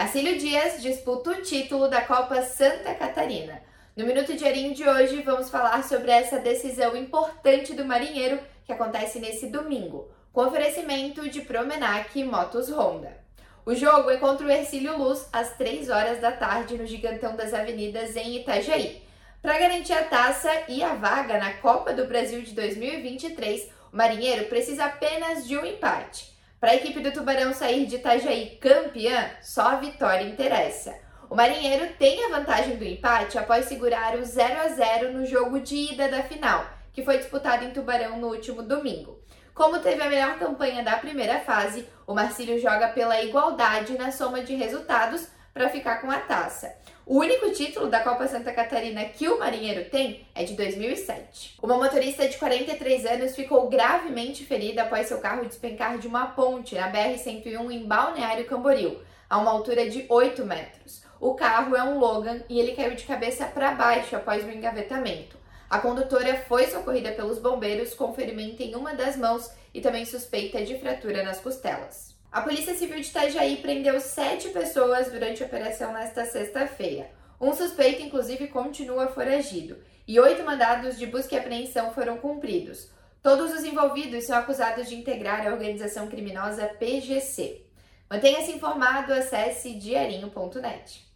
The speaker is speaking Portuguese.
Marcílio Dias disputa o título da Copa Santa Catarina. No Minuto Diarinho de hoje, vamos falar sobre essa decisão importante do Marinheiro que acontece nesse domingo, com oferecimento de Promenac Motos Honda. O jogo é contra o Ercílio Luz às 3 horas da tarde no Gigantão das Avenidas em Itajaí. Para garantir a taça e a vaga na Copa do Brasil de 2023, o Marinheiro precisa apenas de um empate. Para a equipe do Tubarão sair de Itajaí campeã, só a vitória interessa. O Marinheiro tem a vantagem do empate após segurar o 0 a 0 no jogo de ida da final, que foi disputado em Tubarão no último domingo. Como teve a melhor campanha da primeira fase, o Marcílio joga pela igualdade na soma de resultados para ficar com a taça. O único título da Copa Santa Catarina que o Marinheiro tem é de 2007. Uma motorista de 43 anos ficou gravemente ferida após seu carro despencar de uma ponte na BR-101 em Balneário Camboriú, a uma altura de 8 metros. O carro é um Logan e ele caiu de cabeça para baixo após o engavetamento. A condutora foi socorrida pelos bombeiros com ferimento em uma das mãos e também suspeita de fratura nas costelas. A Polícia Civil de Itajaí prendeu sete pessoas durante a operação nesta sexta-feira. Um suspeito, inclusive, continua foragido e oito mandados de busca e apreensão foram cumpridos. Todos os envolvidos são acusados de integrar a organização criminosa PGC. Mantenha-se informado, acesse diarinho.net.